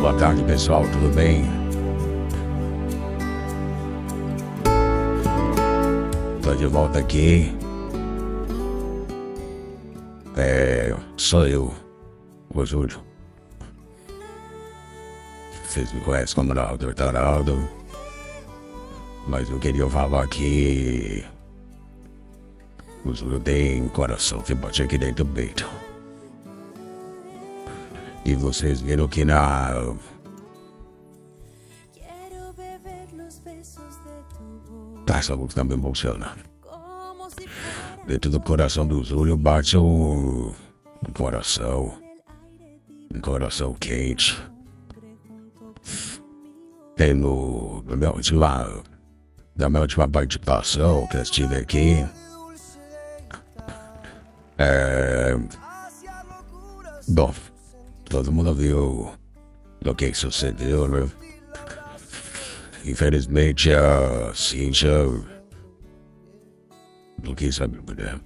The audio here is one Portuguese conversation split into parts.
Boa tarde, pessoal, tudo bem? Tô de volta aqui. É, sou eu, o Júlio. Vocês me conhecem como Ronaldo Ronaldo. Mas eu queria falar que o Júlio tem coração que bate aqui dentro do peito. E vocês viram que na. Tá, essa música si fuera Dentro do coração do Júlio bate um, um coração. Um coração quente. Tem no, no meu última, na minha última participação que eu estive aqui. É, bom, todo mundo viu o que sucedeu, né? Infelizmente a Cíntia não quis saber, né?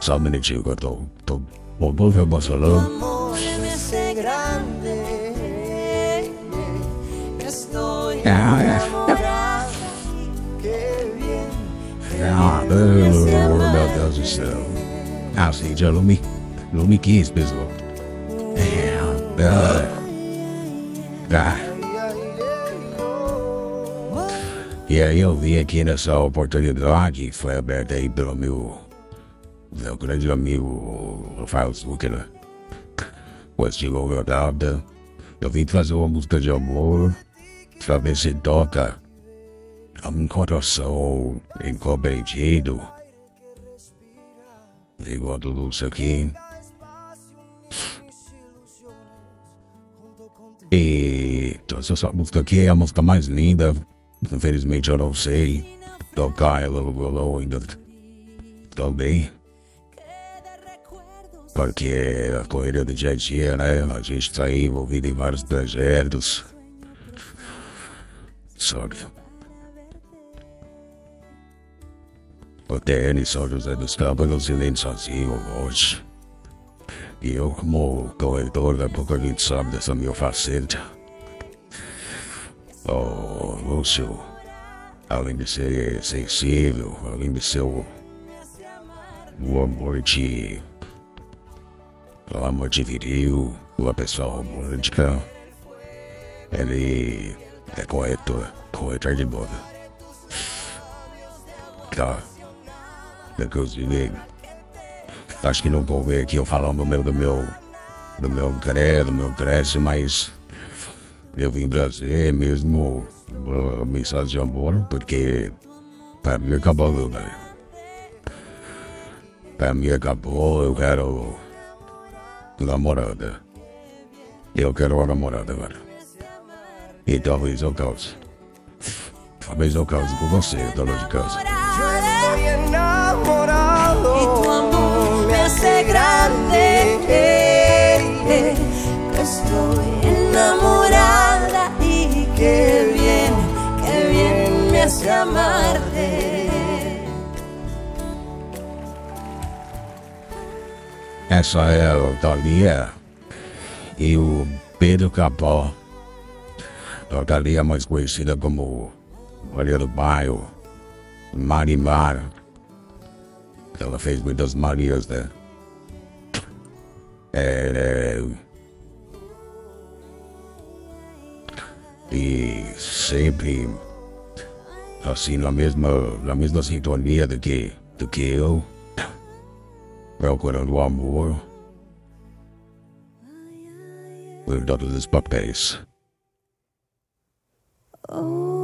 Só um minutinho que eu tô, tô, tô, tô me emocionando. amor me hace grande. Estoy Ah, é. enamorada. Qué bien. Ah, meu Deus do céu. Ah, Cíntia não me, não me quis, pessoal. É, ah, ah. E aí eu vim aqui nessa oportunidade foi aberta aí pelo meu, meu grande amigo Rafael Zucker, o estilo Ronaldo. Eu vim trazer uma música de amor pra ver se toca um coração incompreendido. Igual do Lúcio aqui. E então, essa música aqui é a música mais linda. Infelizmente eu não sei tocar ela no ainda também. Porque a correria do dia a dia, né? A gente tá aí envolvido em vários projetos. Só que. O TN São José dos Campos não se sozinho hoje. E eu, como corretor, da pouco a gente sabe dessa minha faceta. Oh, Lúcio, além de ser sensível, além de ser o, o amor de. O amor de viril, uma pessoa romântica, ele é corretor, corretor de moda. Tá. Inclusive, acho que não vou ver aqui eu falando do meu, do meu, do meu credo, do meu creche, mas eu vim trazer mesmo uma mensagem de amor, porque pra mim acabou, velho. Pra mim acabou, eu quero namorada. Eu quero uma namorada agora. E talvez eu cause. Talvez eu cause com você, dona de casa. Amarte. Essa é a Thalia e o Pedro Capó. A Thalia mais conhecida como Maria do Bairro, Marimar. Ela fez muitas Marias, né? É, é, e sempre assim na mesma, na mesma sintonia do que, do que eu, procurando o amor por todos os papéis. Oh.